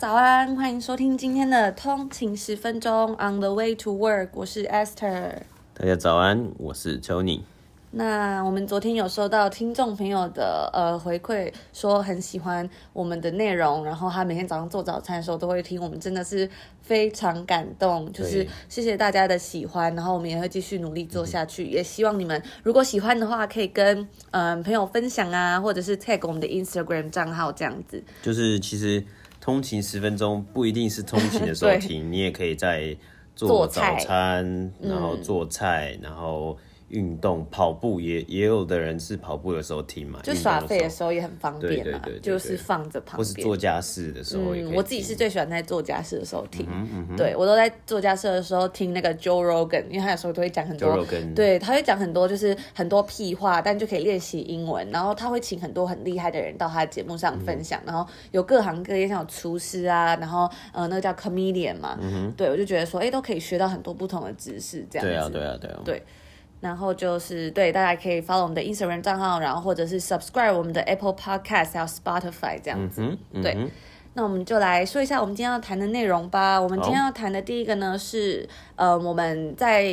早安，欢迎收听今天的通勤十分钟 On the way to work，我是 Esther。大家早安，我是 Tony。那我们昨天有收到听众朋友的呃回馈，说很喜欢我们的内容，然后他每天早上做早餐的时候都会听，我们真的是非常感动，就是谢谢大家的喜欢，然后我们也会继续努力做下去，嗯、也希望你们如果喜欢的话，可以跟嗯、呃、朋友分享啊，或者是 tag 我们的 Instagram 账号这样子。就是其实通勤十分钟不一定是通勤的时候 停，你也可以在做早餐，然后做菜，嗯、然后。运动跑步也也有的人是跑步的时候听嘛，就耍废的时候也很方便嘛，就是放着旁边，或是做家事的时候也可以。嗯，我自己是最喜欢在做家事的时候听，嗯嗯、对我都在做家事的时候听那个 Joe Rogan，因为他有时候都会讲很多，对，他会讲很多就是很多屁话，但就可以练习英文。然后他会请很多很厉害的人到他的节目上分享，嗯、然后有各行各业，像有厨师啊，然后呃那个叫 comedian 嘛，嗯、对我就觉得说，哎，都可以学到很多不同的知识，这样子。对啊，对啊，对啊，对。然后就是对，大家可以 follow 我们的 Instagram 账号，然后或者是 subscribe 我们的 Apple Podcast 还有 Spotify 这样子。嗯嗯、对，那我们就来说一下我们今天要谈的内容吧。我们今天要谈的第一个呢是，呃，我们在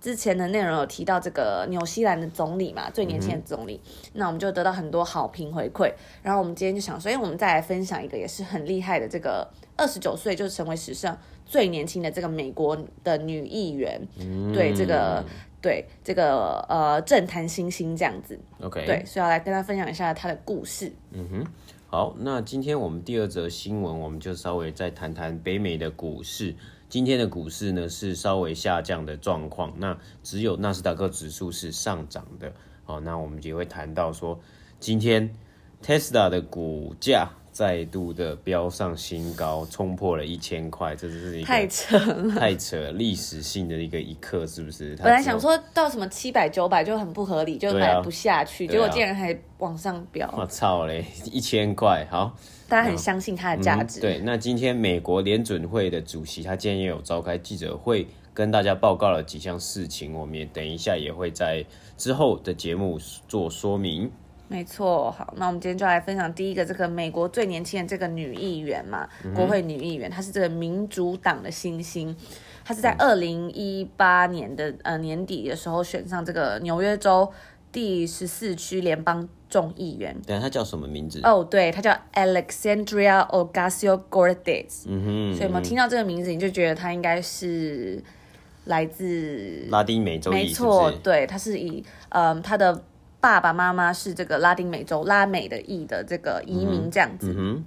之前的内容有提到这个纽西兰的总理嘛，最年轻的总理。嗯、那我们就得到很多好评回馈。然后我们今天就想说，哎，我们再来分享一个也是很厉害的，这个二十九岁就成为史上最年轻的这个美国的女议员。嗯、对这个。对这个呃政坛新星这样子，OK，对，所以要来跟他分享一下他的故事。嗯哼，好，那今天我们第二则新闻，我们就稍微再谈谈北美的股市。今天的股市呢是稍微下降的状况，那只有纳斯达克指数是上涨的。好，那我们也会谈到说，今天 Tesla 的股价。再度的飙上新高，冲破了一千块，这是一个太扯了，太扯，历史性的一个一刻，是不是？本来想说到什么七百九百就很不合理，就买不下去，啊、结果竟然还往上飙。我操嘞，一千块，好，大家很相信它的价值、嗯。对，那今天美国联准会的主席他今天也有召开记者会，跟大家报告了几项事情，我们也等一下也会在之后的节目做说明。没错，好，那我们今天就来分享第一个这个美国最年轻的这个女议员嘛，嗯、国会女议员，她是这个民主党的新星，她是在二零一八年的呃年底的时候选上这个纽约州第十四区联邦众议员。对，她叫什么名字？哦，对，她叫 Alexandria Ocasio-Cortez。嗯哼，所以我们听到这个名字，你就觉得她应该是来自拉丁美洲。没错，对，她是以嗯她的。爸爸妈妈是这个拉丁美洲拉美的裔的这个移民这样子。嗯嗯、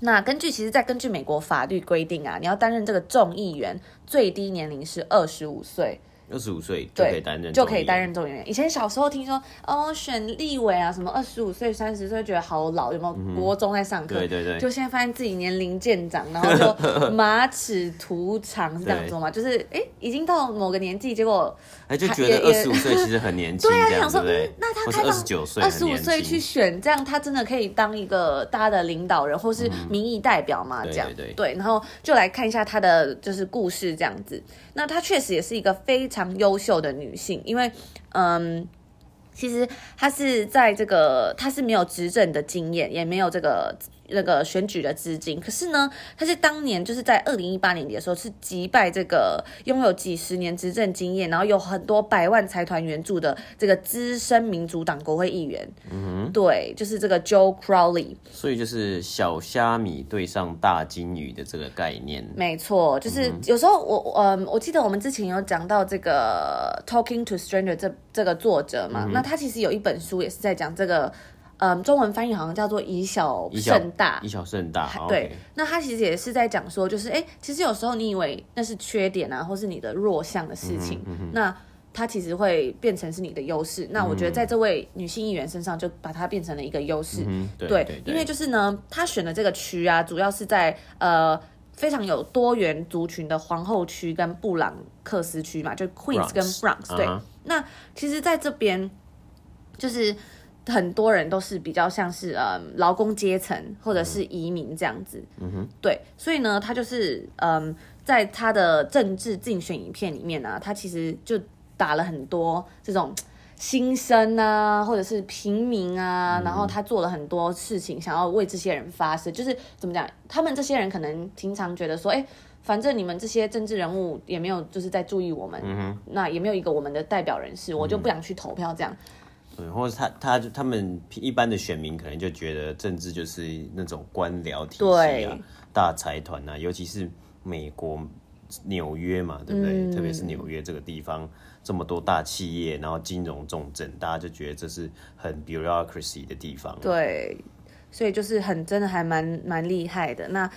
那根据其实，在根据美国法律规定啊，你要担任这个众议员，最低年龄是二十五岁。二十五岁就可以担任，就可以担任众议员。以前小时候听说哦，选立委啊，什么二十五岁、三十岁觉得好老，有没有国中在上课？对对对。就现在发现自己年龄渐长，然后就 马齿徒长是这样说嘛？就是哎，已经到某个年纪，结果哎就觉得二十五岁其实很年轻。对啊，想说那他开放二十九岁、二十五岁去选，这样他真的可以当一个大家的领导人或是民意代表嘛？这样对对。然后就来看一下他的就是故事这样子。那他确实也是一个非常。优秀的女性，因为，嗯，其实她是在这个，她是没有执政的经验，也没有这个。那个选举的资金，可是呢，他是当年就是在二零一八年底的时候，是击败这个拥有几十年执政经验，然后有很多百万财团援助的这个资深民主党国会议员。嗯哼，对，就是这个 Joe Crowley。所以就是小虾米对上大金鱼的这个概念。没错，就是有时候我嗯，我记得我们之前有讲到这个 Talking to Stranger 这这个作者嘛，嗯、那他其实有一本书也是在讲这个。嗯，中文翻译好像叫做以小胜大，以小胜大。对，Okay 那他其实也是在讲说，就是哎，其实有时候你以为那是缺点啊，或是你的弱项的事情，嗯嗯、那它其实会变成是你的优势。嗯、那我觉得在这位女性议员身上，就把它变成了一个优势。嗯、对，对，因为就是呢，她选的这个区啊，主要是在呃非常有多元族群的皇后区跟布朗克斯区嘛，就 Queens 跟 Bronx。对，uh huh、那其实在这边就是。很多人都是比较像是嗯劳工阶层或者是移民这样子，嗯哼，对，所以呢，他就是嗯在他的政治竞选影片里面呢、啊，他其实就打了很多这种新生啊，或者是平民啊，然后他做了很多事情，想要为这些人发声，就是怎么讲，他们这些人可能平常觉得说，哎。反正你们这些政治人物也没有，就是在注意我们，嗯、那也没有一个我们的代表人士，嗯、我就不想去投票这样。对，或者他他他们一般的选民可能就觉得政治就是那种官僚体系啊，对大财团啊，尤其是美国纽约嘛，对不对？嗯、特别是纽约这个地方，这么多大企业，然后金融重镇，大家就觉得这是很 bureaucracy 的地方。对，所以就是很真的还蛮蛮厉害的。那。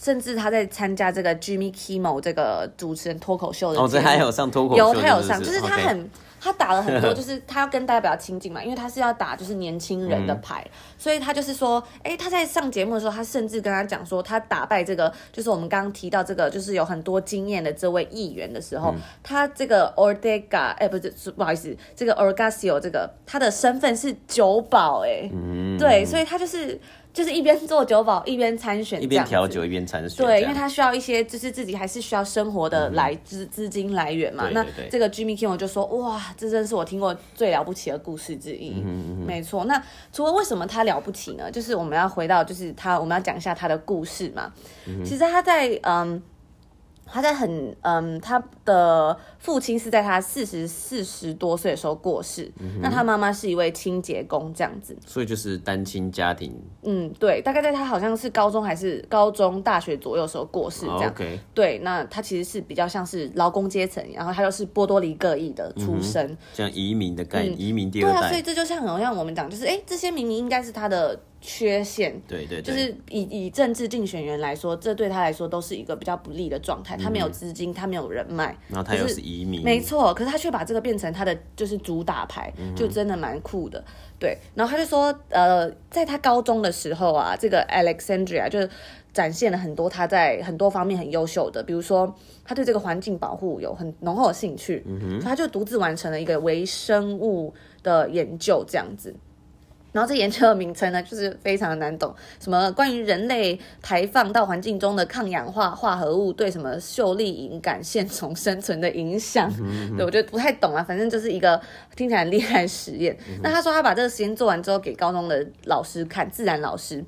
甚至他在参加这个 Jimmy Kimmel 这个主持人脱口秀的，哦，这还有上脱口秀，有他有上，就是他很.他打了很多，就是他要跟大家比较亲近嘛，因为他是要打就是年轻人的牌，嗯、所以他就是说，哎、欸，他在上节目的时候，他甚至跟他讲说，他打败这个就是我们刚刚提到这个就是有很多经验的这位议员的时候，嗯、他这个 Ortega，哎、欸，不是，不好意思，这个 Orgasio 这个他的身份是酒保，哎，嗯，对，所以他就是。就是一边做酒保一边参选，一边调酒一边参选。对，因为他需要一些，就是自己还是需要生活的来资资、嗯、金来源嘛。对对对，那这个 Jimmy Kimmel 就说：“哇，这真是我听过最了不起的故事之一。嗯哼嗯哼”没错。那除了为什么他了不起呢？就是我们要回到，就是他，我们要讲一下他的故事嘛。嗯、其实他在嗯。他在很嗯，他的父亲是在他四十四十多岁的时候过世，嗯、那他妈妈是一位清洁工这样子，所以就是单亲家庭。嗯，对，大概在他好像是高中还是高中大学左右的时候过世这样。对，那他其实是比较像是劳工阶层，然后他又是波多黎各裔的出身，像移民的概念，嗯、移民第二代。对啊，所以这就像很像我们讲，就是哎，这些明明应该是他的。缺陷，对对，就是以以政治竞选员来说，这对他来说都是一个比较不利的状态。他没有资金，他没有人脉，然后他又是移民，没错。可是他却把这个变成他的就是主打牌，就真的蛮酷的。对，然后他就说，呃，在他高中的时候啊，这个 Alexandria 就展现了很多他在很多方面很优秀的，比如说他对这个环境保护有很浓厚的兴趣，嗯哼，所以他就独自完成了一个微生物的研究，这样子。然后这研究的名称呢，就是非常的难懂，什么关于人类排放到环境中的抗氧化化合物对什么秀丽隐杆线虫生存的影响，对，我觉得不太懂啊，反正就是一个听起来很厉害的实验。嗯、那他说他把这个实验做完之后给高中的老师看，自然老师，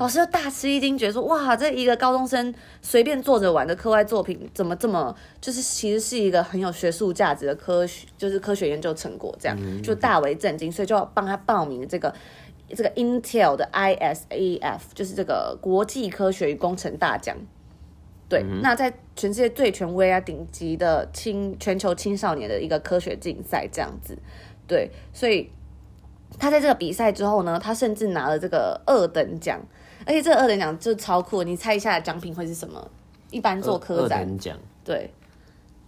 老师就大吃一惊，觉得说哇，这一个高中生随便做着玩的课外作品，怎么这么就是其实是一个很有学术价值的科学，就是科学研究成果，这样、就大为震惊，所以就要帮他报名这个。这个 Intel 的 ISAF 就是这个国际科学与工程大奖，对，嗯、那在全世界最权威啊、顶级的青全球青少年的一个科学竞赛这样子，对，所以他在这个比赛之后呢，他甚至拿了这个二等奖，而且这个二等奖就超酷，你猜一下奖品会是什么？一般做科展奖，对，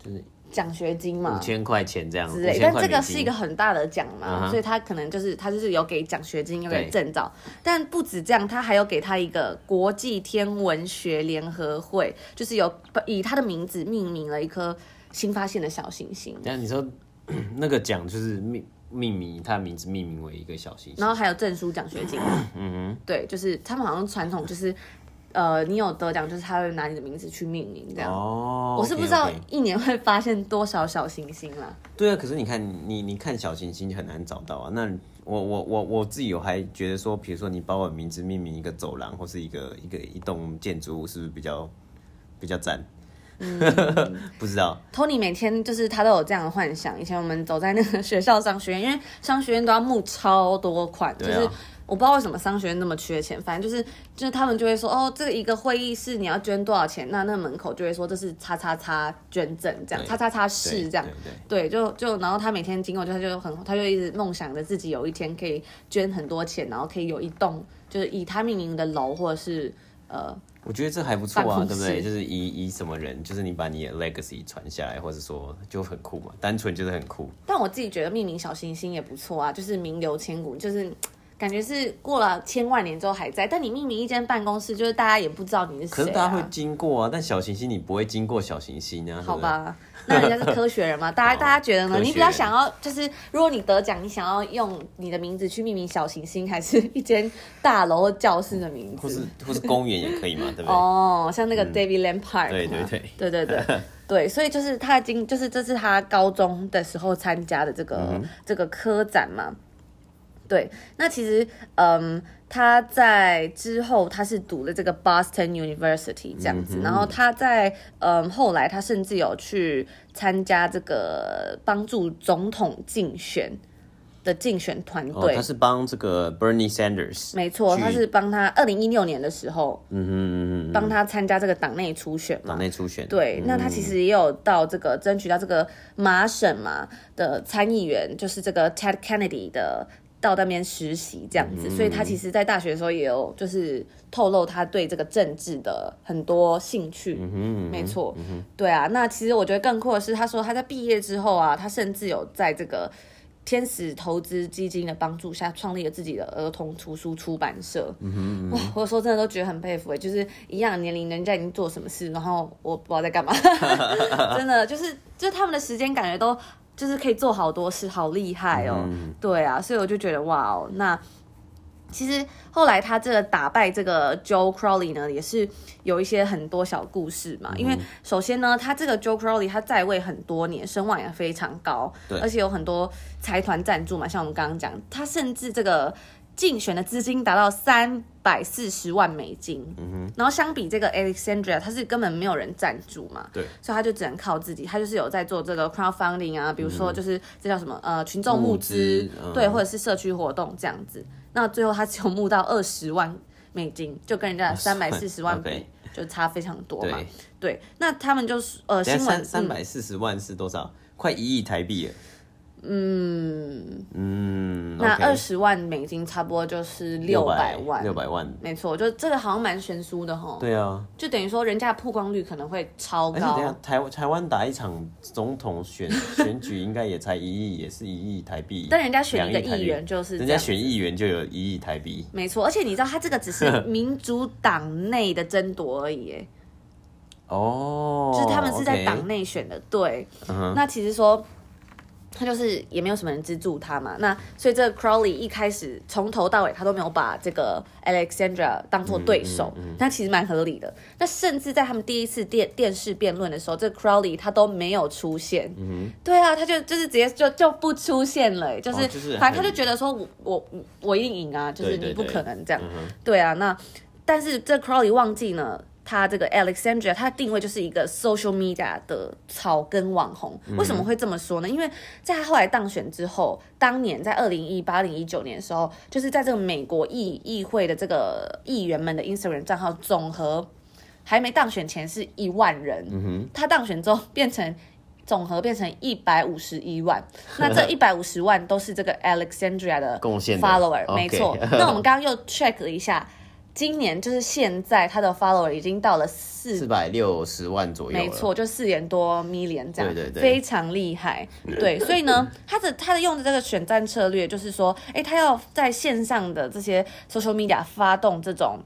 就是。奖学金嘛，五千块钱这样子，但这个是一个很大的奖嘛，uh huh. 所以他可能就是他就是有给奖学金，有给证照，但不止这样，他还有给他一个国际天文学联合会，就是有以他的名字命名了一颗新发现的小行星。那你说 那个奖就是命命名他的名字命名为一个小行星，然后还有证书奖学金，嗯哼，对，就是他们好像传统就是。呃，你有得奖，就是他会拿你的名字去命名这样。哦，我是不知道一年会发现多少小行星啦。对啊，可是你看，你你看小行星很难找到啊。那我我我我自己有还觉得说，比如说你把我名字命名一个走廊或是一个一个一栋建筑物，是不是比较比较赞？嗯，不知道。Tony 每天就是他都有这样的幻想。以前我们走在那个学校商学院，因为商学院都要募超多款，啊、就是。我不知道为什么商学院那么缺钱，反正就是就是他们就会说哦，这个一个会议室你要捐多少钱？那那门口就会说这是叉叉叉捐赠这样，叉叉叉室这样，对，就就然后他每天经过就他就很他就一直梦想着自己有一天可以捐很多钱，然后可以有一栋就是以他命名的楼或者是呃，我觉得这还不错啊，对不对？就是以以什么人，就是你把你的 legacy 传下来，或者说就很酷嘛，单纯就是很酷。但我自己觉得命名小行星也不错啊，就是名留千古，就是。感觉是过了千万年之后还在，但你命名一间办公室，就是大家也不知道你是谁、啊。可是大家会经过啊，但小行星你不会经过小行星啊。好吧，那人家是科学人嘛？大家大家觉得呢？你比较想要就是，如果你得奖，你想要用你的名字去命名小行星，还是一间大楼或教室的名字？或是或是公园也可以嘛？对不对？哦，像那个 David Lampard，、嗯。对对对对对对 对，所以就是他经就是这是他高中的时候参加的这个、嗯、这个科展嘛。对，那其实，嗯，他在之后他是读了这个 Boston University 这样子，嗯、然后他在，嗯，后来他甚至有去参加这个帮助总统竞选的竞选团队。哦，他是帮这个 Bernie Sanders，没错，他是帮他二零一六年的时候，嗯哼，帮他参加这个党内初选嘛，党内初选。对，那他其实也有到这个争取到这个麻省嘛的参议员，就是这个 Ted Kennedy 的。到那边实习这样子，所以他其实，在大学的时候也有就是透露他对这个政治的很多兴趣。没错，对啊。那其实我觉得更酷的是，他说他在毕业之后啊，他甚至有在这个天使投资基金的帮助下，创立了自己的儿童图书出版社。嗯哼，哇，我说真的都觉得很佩服哎，就是一样的年龄，人家已经做什么事，然后我不知道在干嘛。真的就是，就他们的时间感觉都。就是可以做好多事，好厉害哦！嗯、对啊，所以我就觉得哇哦，那其实后来他这个打败这个 Joe Crowley 呢，也是有一些很多小故事嘛。嗯、因为首先呢，他这个 Joe Crowley 他在位很多年，声望也非常高，而且有很多财团赞助嘛。像我们刚刚讲，他甚至这个。竞选的资金达到三百四十万美金，嗯哼，然后相比这个 Alexandria，他是根本没有人赞助嘛，对，所以他就只能靠自己，他就是有在做这个 crowdfunding 啊，比如说就是这叫什么呃群众募资，对，或者是社区活动这样子，那最后他只有募到二十万美金，就跟人家三百四十万比.就差非常多嘛，对，对，那他们就是呃新闻三百四十万是多少？快一亿台币了。嗯嗯，那二十万美金差不多就是六百万，六百万，没错，就这个好像蛮悬殊的哈。对啊，就等于说人家的曝光率可能会超高。等下台台湾打一场总统选 选举，应该也才一亿，也是一亿台币。但人家选一个议员就是，人家选议员就有一亿台币。没错，而且你知道他这个只是民主党内的争夺而已，哎。哦，就是他们是在党内选的，对。那其实说。他就是也没有什么人资助他嘛，那所以这个 Crowley 一开始从头到尾他都没有把这个 Alexandria 当做对手，那、嗯嗯嗯、其实蛮合理的。那甚至在他们第一次电电视辩论的时候，这个 Crowley 他都没有出现。嗯，对啊，他就就是直接就就不出现了，就是、哦就是、反正他就觉得说我我我一定赢啊，就是你不可能这样。对，对，对，对啊，那但是这 Crowley 忘记呢。他这个 Alexandria，他的定位就是一个 social media 的草根网红。为什么会这么说呢？因为在他后来当选之后，当年在二零一八、二零一九年的时候，就是在这个美国议议会的这个议员们的 Instagram 账号总和还没当选前是一万人，嗯、哼他当选之后变成总和变成一百五十一万，那这一百五十万都是这个 Alexandria 的 follower，没错。那我们刚刚又 check 了一下。今年就是现在，他的 follower 已经到了四四百六十万左右，没错，就四点多 million 这样，对对对，非常厉害。对，所以呢，他的他的用的这个选战策略就是说，哎，他要在线上的这些 social media 发动这种。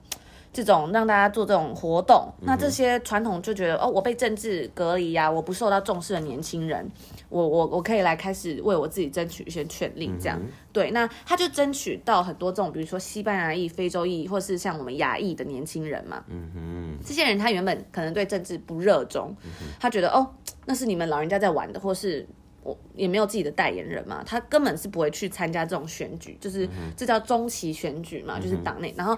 这种让大家做这种活动，那这些传统就觉得哦，我被政治隔离呀、啊，我不受到重视的年轻人，我我我可以来开始为我自己争取一些权利，这样、嗯、对。那他就争取到很多这种，比如说西班牙裔、非洲裔，或是像我们亚裔的年轻人嘛。嗯哼，这些人他原本可能对政治不热衷，嗯、他觉得哦，那是你们老人家在玩的，或是。我也没有自己的代言人嘛，他根本是不会去参加这种选举，就是、这叫中期选举嘛，就是党内。然后，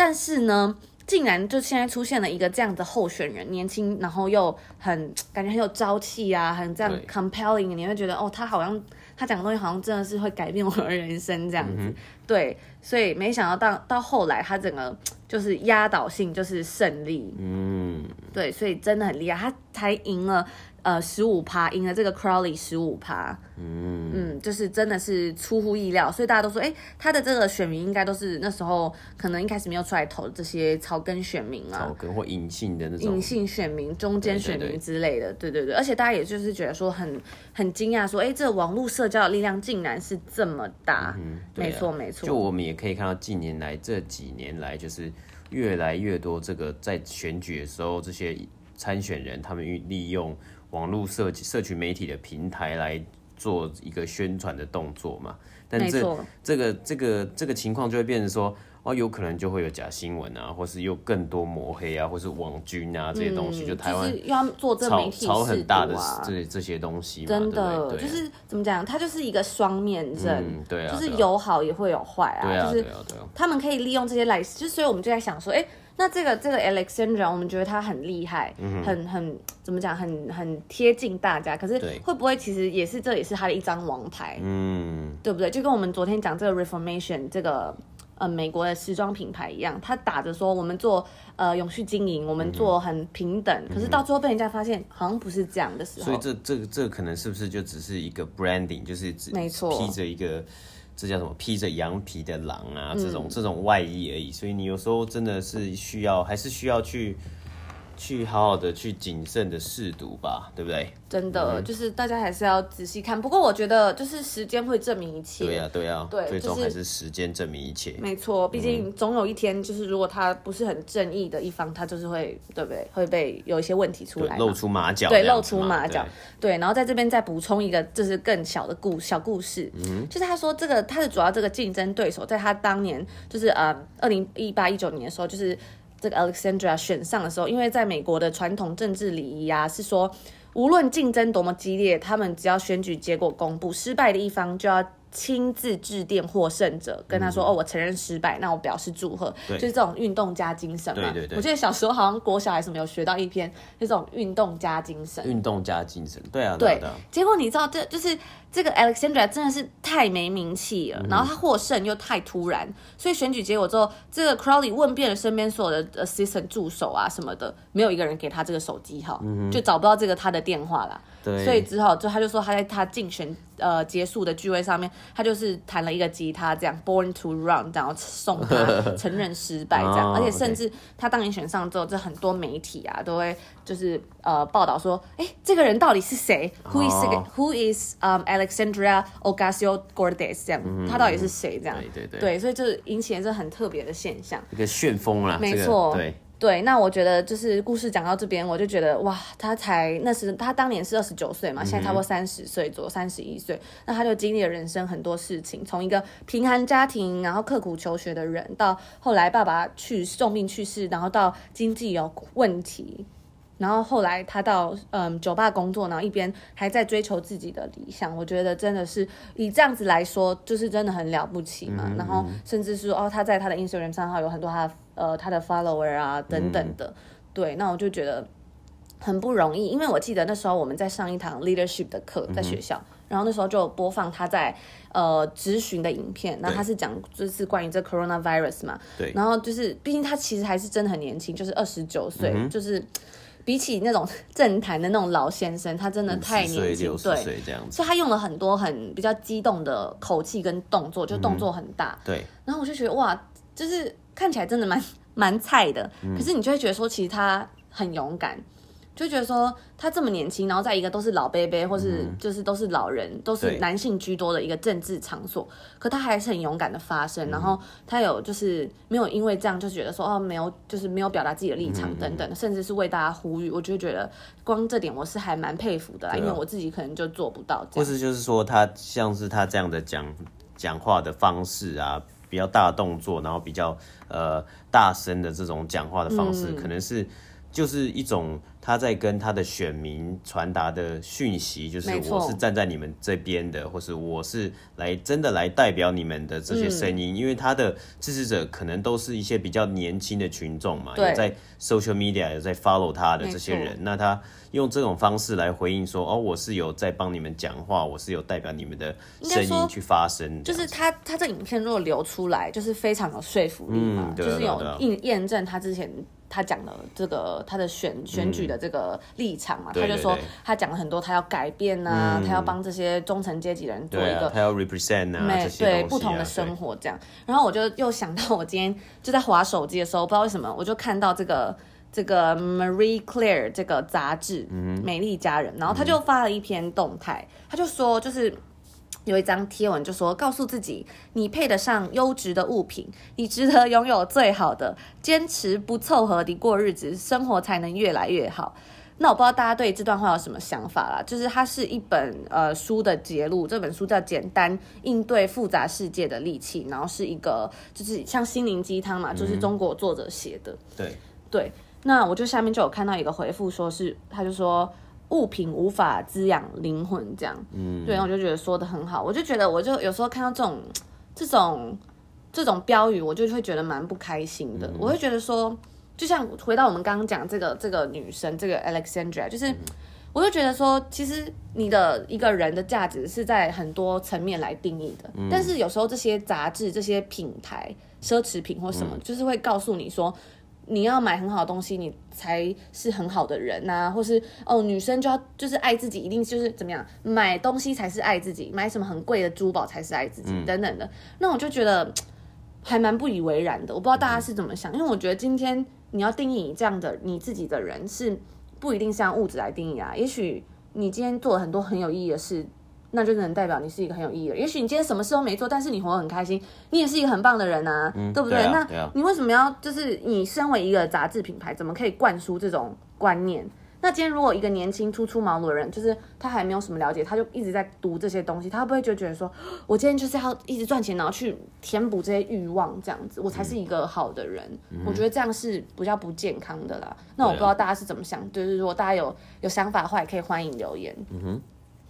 但是呢，竟然就现在出现了一个这样的候选人，年轻，然后又很 感觉很有朝气啊，很这样 compelling，对你会觉得哦，他好像他讲的东西好像真的是会改变我的人生这样子。嗯、对，所以没想到到到后来，他整个 就是压倒性就是胜利。嗯，对，所以真的很厉害，他才赢了。呃，十五趴赢了这个 Crowley 十五趴，嗯。嗯，就是真的是出乎意料，所以大家都说，哎、欸，他的这个选民应该都是那时候可能一开始没有出来投的这些草根选民啊，草根或隐性的那种。隐性选民、中间选民之类的，对对对，而且大家也就是觉得说很很惊讶，说，哎、欸，这个网络社交的力量竟然是这么大，嗯啊、没错没错，就我们也可以看到近年来这几年来，就是越来越多这个在选举的时候，这些参选人他们利用。网络社社群媒体的平台来做一个宣传的动作嘛，但这错。这个这个这个情况就会变成说，哦，有可能就会有假新闻啊，或是又更多抹黑啊，或是网军啊这些东西，嗯、就台湾要做这媒体、啊、炒很大的这这些东西嘛，真的就是怎么讲，它就是一个双面刃、嗯，对啊，就是有好也会有坏啊，对啊，就是他们可以利用这些来，就所以我们就在想说，哎、欸。那这个这个 Alexandra，我们觉得他很厉害，嗯、很很怎么讲，很很贴近大家。可是会不会其实也是这也是他的一张王牌，嗯，对不对？就跟我们昨天讲这个 Reformation 这个呃美国的时装品牌一样，他打着说我们做呃永续经营，我们做很平等，嗯、可是到最后被人家发现好像不是这样的时候。所以这这这可能是不是就只是一个 branding，就是只没错披着一个。这叫什么？披着羊皮的狼啊，这种、嗯、这种外衣而已。所以你有时候真的是需要，还是需要去。去好好的去谨慎的试读吧，对不对？真的，嗯、就是大家还是要仔细看。不过我觉得，就是时间会证明一切。对呀、啊，对呀、啊，对，最终还是时间证明一切。没错，毕竟总有一天，就是如果他不是很正义的一方，他就是会，对不对？会被有一些问题出来，露出马脚。对，露出马脚。对，对，然后在这边再补充一个，就是更小的故小故事。嗯，就是他说这个他的主要这个竞争对手，在他当年就是呃二零一八一九年的时候，就是。这个 Alexandra 选上的时候，因为在美国的传统政治礼仪啊，是说无论竞争多么激烈，他们只要选举结果公布，失败的一方就要。亲自致电获胜者，跟他说：“嗯、哦，我承认失败，那我表示祝贺。”就是这种运动家精神嘛。对对对。我记得小时候好像国小还是没有学到一篇，就这种运动家精神。运动家精神，对啊。对。对啊、结果你知道，这就是这个 Alexandra 真的是太没名气了，嗯、然后他获胜又太突然，所以选举结果之后，这个 Crowley 问遍了身边所有的 assistant 助手啊什么的，没有一个人给他这个手机号，嗯、就找不到这个他的电话啦。对。所以之后就他就说他在他竞选。呃，结束的聚会上面，他就是弹了一个吉他，这样 Born to Run，然后送他 承认失败，这样，而且甚至他当年选上之后，这很多媒体啊都会就是呃报道说，哎，这个人到底是谁？Who is Who is um Alexandria Ocasio-Cortez？这样，他到底是谁？这样，对对对，对，所以就是引起了这很特别的现象，一个旋风啦，没错，对。对，那我觉得就是故事讲到这边，我就觉得哇，他才那时他当年是二十九岁嘛，现在差不多三十岁左右，三十一岁，那他就经历了人生很多事情，从一个贫寒家庭，然后刻苦求学的人，到后来爸爸去重病去世，然后到经济有问题。然后后来他到嗯酒吧工作，然后一边还在追求自己的理想，我觉得真的是以这样子来说，就是真的很了不起嘛。然后甚至是说哦，他在他的 Instagram 账号有很多他呃他的 follower 啊等等的，嗯、对，那我就觉得很不容易，因为我记得那时候我们在上一堂 leadership 的课在学校，嗯、然后那时候就播放他在呃咨询的影片，那他是讲就是关于这 coronavirus 嘛，对，然后就是毕竟他其实还是真的很年轻，就是二十九岁，嗯、就是。比起那种政坛的那种老先生，他真的太年轻，对，所以他用了很多很比较激动的口气跟动作，就动作很大，嗯、对。然后我就觉得哇，就是看起来真的蛮蛮菜的，嗯、可是你就会觉得说，其实他很勇敢。就觉得说他这么年轻，然后在一个都是老伯伯或是就是都是老人，嗯、都是男性居多的一个政治场所，可他还是很勇敢的发声，嗯、然后他有就是没有因为这样就觉得说哦没有就是没有表达自己的立场等等，嗯、甚至是为大家呼吁，我就觉得光这点我是还蛮佩服的因为我自己可能就做不到。或是就是说他像是他这样的讲讲话的方式啊，比较大动作，然后比较呃大声的这种讲话的方式，嗯、可能是就是一种。他在跟他的选民传达的讯息，就是我是站在你们这边的，或是我是来真的来代表你们的这些声音，因为他的支持者可能都是一些比较年轻的群众嘛，有在 social media 有在 follow 他的这些人，那他用这种方式来回应说，哦，我是有在帮你们讲话，我是有代表你们的声音去发声，就是他他这影片如果流出来，就是非常有说服力嘛，就是有验验证他之前。他讲了这个他的选选举的这个立场嘛，嗯、他就说他讲了很多，他要改变啊，嗯、他要帮这些中层阶级的人做一个，啊、他要 represent 啊，对，对不同的生活这样。然后我就又想到，我今天就在划手机的时候，不知道为什么，我就看到这个这个 Marie Claire 这个杂志，嗯，美丽佳人，然后他就发了一篇动态，他就说就是。有一张贴文就说：“告诉自己，你配得上优质的物品，你值得拥有最好的。坚持不凑合地过日子，生活才能越来越好。”那我不知道大家对这段话有什么想法啦？就是它是一本呃书的节录，这本书叫《简单应对复杂世界的利器》，然后是一个就是像心灵鸡汤嘛，就是中国作者写的。嗯、对对，那我就下面就有看到一个回复，说是他就说。物品无法滋养灵魂，这样，嗯，对，我就觉得说的很好，我就觉得，我就有时候看到这种、这种、这种标语，我就会觉得蛮不开心的。嗯、我会觉得说，就像回到我们刚刚讲这个这个女生，这个 Alexandra，就是，我就觉得说，其实你的一个人的价值是在很多层面来定义的，嗯、但是有时候这些杂志、这些品牌、奢侈品或什么，嗯、就是会告诉你说。你要买很好的东西，你才是很好的人呐、啊，或是哦，女生就要就是爱自己，一定就是怎么样，买东西才是爱自己，买什么很贵的珠宝才是爱自己，嗯、等等的。那我就觉得 还蛮不以为然的。我不知道大家是怎么想，因为我觉得今天你要定义你这样的你自己的人，是不一定是用物质来定义啊。也许你今天做了很多很有意义的事。那就能代表你是一个很有意义的人。也许你今天什么事都没做，但是你活得很开心，你也是一个很棒的人啊，嗯、对不对？对啊、那你为什么要就是你身为一个杂志品牌，怎么可以灌输这种观念？那今天如果一个年轻初出茅庐的人，就是他还没有什么了解，他就一直在读这些东西，他会不会就觉得说，我今天就是要一直赚钱，然后去填补这些欲望，这样子我才是一个好的人？嗯、我觉得这样是比较不健康的啦。那我不知道大家是怎么想，啊、就是如果大家有有想法的话，也可以欢迎留言。嗯哼。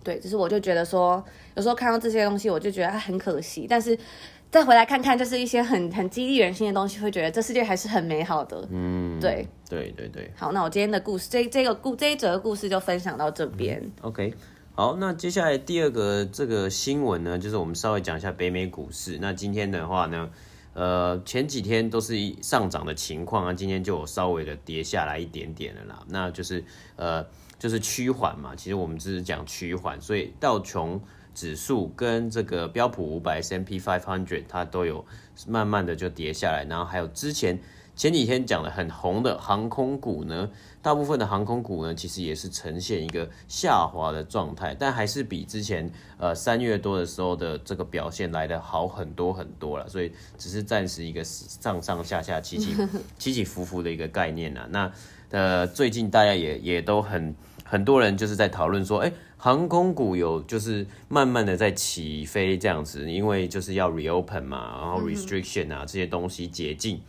对，只是我就觉得说，有时候看到这些东西，我就觉得很可惜。但是再回来看看，就是一些很很激励人心的东西，会觉得这世界还是很美好的。嗯，对，对对对。好，那我今天的故事，这这个故这一则故事就分享到这边。嗯，OK，好，那接下来第二个这个新闻呢，就是我们稍微讲一下北美股市。那今天的话呢，呃，前几天都是上涨的情况啊，今天就有稍微的跌下来一点点了啦。那就是呃。就是趋缓嘛，其实我们只是讲趋缓，所以道琼指数跟这个标普五百 S&P five hundred 它都有慢慢的就跌下来，然后还有之前前几天讲的很红的航空股呢，大部分的航空股呢其实也是呈现一个下滑的状态，但还是比之前呃三月多的时候的这个表现来的好很多很多了，所以只是暂时一个上上下下起起 起起伏伏的一个概念啊，那呃最近大家也也都很。很多人就是在讨论说，哎，航空股有就是慢慢的在起飞这样子，因为就是要 reopen 嘛，然后 restriction 啊这些东西解禁，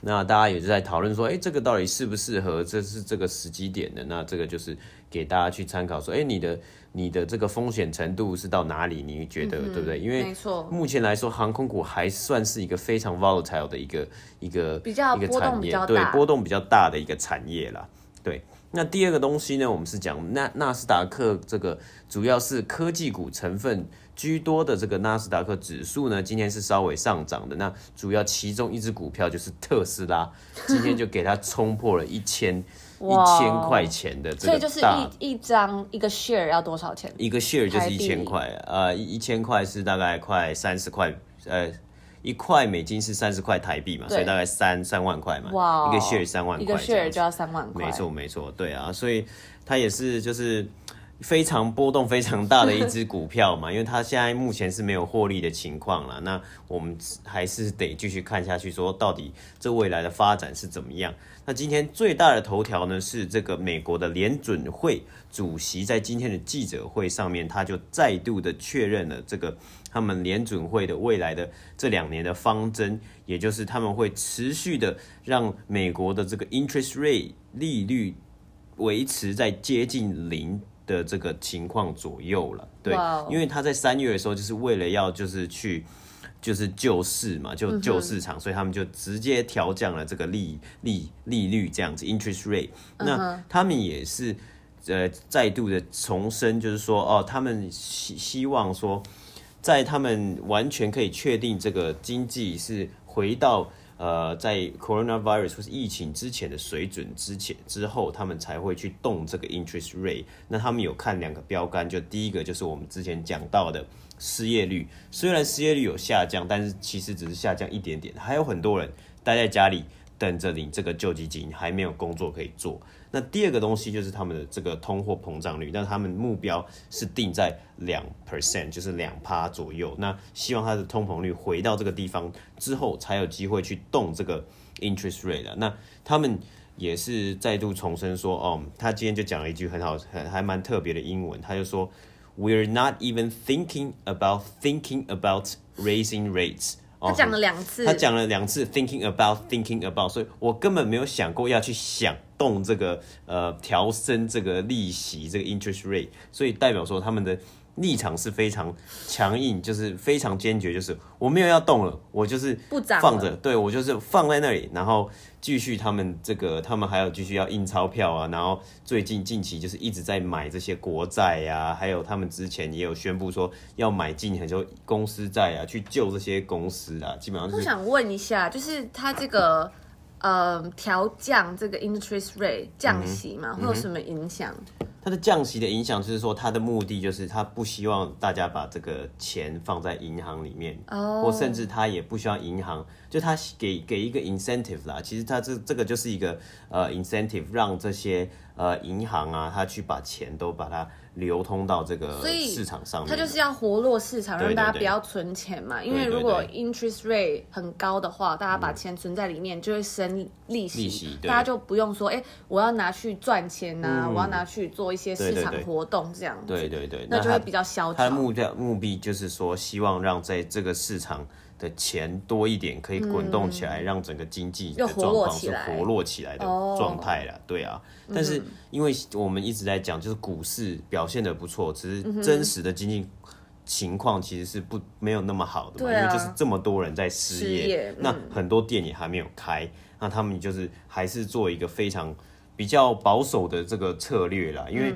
那大家也是在讨论说，哎，这个到底适不适合？这是这个时机点的，那这个就是给大家去参考说，哎，你的你的这个风险程度是到哪里？你觉得、嗯、对不对？因为目前来说，航空股还算是一个非常 volatile 的一个一个比较一个产业，对，波动比较大的一个产业啦，对。那第二个东西呢，我们是讲纳纳斯达克这个主要是科技股成分居多的这个纳斯达克指数呢，今天是稍微上涨的。那主要其中一只股票就是特斯拉，今天就给它冲破了一千 一千块钱的这个，所以就是一一张一个 share 要多少钱？一个 share 就是一千块，呃，一千块是大概快三十块，呃。一块美金是三十块台币嘛，所以大概三三万块嘛，哇，一个 share 三万块，一个 share 就要三万块，没错没错，对啊，所以它也是就是非常波动非常大的一只股票嘛，因为它现在目前是没有获利的情况了，那我们还是得继续看下去，说到底这未来的发展是怎么样。那今天最大的头条呢，是这个美国的联准会主席在今天的记者会上面，他就再度的确认了这个他们联准会的未来的这两年的方针，也就是他们会持续的让美国的这个 interest rate 利率维持在接近零的这个情况左右了。对，Wow. 因为他在三月的时候就是为了要就是去。就是救市嘛，就救市场，嗯、所以他们就直接调降了这个利利利率这样子，interest rate。那他们也是呃再度的重申，就是说哦，他们希希望说，在他们完全可以确定这个经济是回到呃，在 coronavirus 或是疫情之前的水准之前之后，他们才会去动这个 interest rate。那他们有看两个标杆，就第一个就是我们之前讲到的失业率，虽然失业率有下降，但是其实只是下降一点点，还有很多人待在家里等着领这个救济金，还没有工作可以做。那第二个东西就是他们的这个通货膨胀率，那他们目标是定在两 percent，就是两趴左右。那希望它的通膨率回到这个地方之后，才有机会去动这个 interest rate 的。那他们也是再度重申说，哦，他今天就讲了一句很好、很还蛮特别的英文，他就说，We're not even thinking about thinking about raising rates。他讲了两次，他讲了两次 thinking about thinking about，所以我根本没有想过要去想动这个呃调升这个利息这个 interest rate，所以代表说他们的。立场是非常强硬，就是非常坚决，就是我没有要动了，我就是放着，对，我就是放在那里，然后继续他们这个，他们还有继续要印钞票啊，然后最近近期就是一直在买这些国债呀，还有他们之前也有宣布说要买进很多公司债啊，去救这些公司啊，基本上。我想问一下，就是他这个呃调降这个 interest rate 降息嘛，会有什么影响？它的降息的影响就是说，它的目的就是他不希望大家把这个钱放在银行里面，oh. 或甚至他也不希望银行，就他给给一个 incentive 啦。其实他这这个就是一个呃 incentive，让这些呃银行啊，他去把钱都把它。流通到这个市场上面，它就是要活络市场，让大家不要存钱嘛。因为如果 interest rate 很高的话，大家把钱存在里面就会生利息，大家就不用说，哎，我要拿去赚钱呐，我要拿去做一些市场活动这样。对对对，那就会比较萧条。它的目标目的就是说，希望让在这个市场的钱多一点，可以滚动起来，让整个经济的状况是活络起来的状态了。对啊。但是，因为我们一直在讲，就是股市表现的不错，只是真实的经济情况其实是不没有那么好的嘛，因为就是这么多人在失业，那很多店也还没有开，那他们就是还是做一个非常比较保守的这个策略啦。因为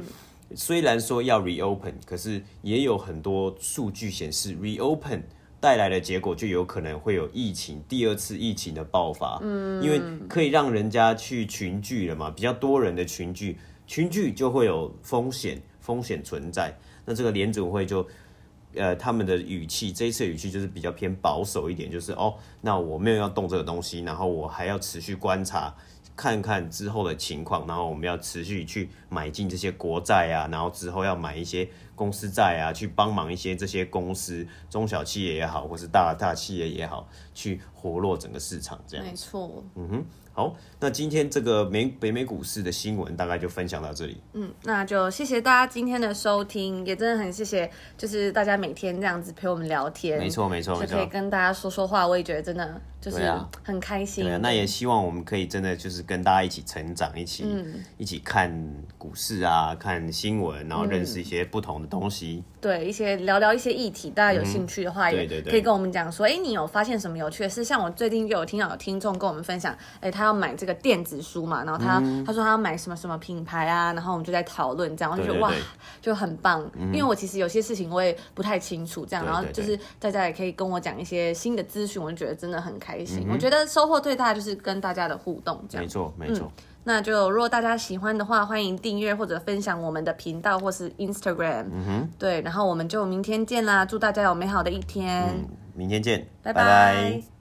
虽然说要 reopen，可是也有很多数据显示 reopen。带来的结果就有可能会有疫情，第二次疫情的爆发。嗯，因为可以让人家去群聚了嘛，比较多人的群聚，群聚就会有风险，风险存在。那这个联准会就，呃，他们的语气，这一次语气就是比较偏保守一点，就是哦，那我没有要动这个东西，然后我还要持续观察。看看之后的情况，然后我们要持续去买进这些国债啊，然后之后要买一些公司债啊，去帮忙一些这些公司，中小企业也好，或是大大企业也好，去活络整个市场，这样。没错。嗯哼。好，那今天这个美北美股市的新闻大概就分享到这里。嗯，那就谢谢大家今天的收听，也真的很谢谢，就是大家每天这样子陪我们聊天。没错没错，就可以跟大家说说话，我也觉得真的就是很开心。对那也希望我们可以真的就是跟大家一起成长，一起、嗯、一起看股市啊，看新闻，然后认识一些不同的东西。嗯、对，一些聊聊一些议题，大家有兴趣的话，也可以跟我们讲说，哎、嗯，你有发现什么有趣的事？像我最近就有听到有听众跟我们分享，哎，他。要买这个电子书嘛，然后他、嗯、他说他要买什么什么品牌啊，然后我们就在讨论这样，我就觉得哇，就很棒、嗯。因为我其实有些事情我也不太清楚，这样，然后就是大家也可以跟我讲一些新的资讯，我就觉得真的很开心。嗯、我觉得收获最大就是跟大家的互动，这样。没错，没错、嗯。那就如果大家喜欢的话，欢迎订阅或者分享我们的频道或是 Instagram。嗯哼。对，然后我们就明天见啦！祝大家有美好的一天。嗯、明天见，拜拜。拜拜。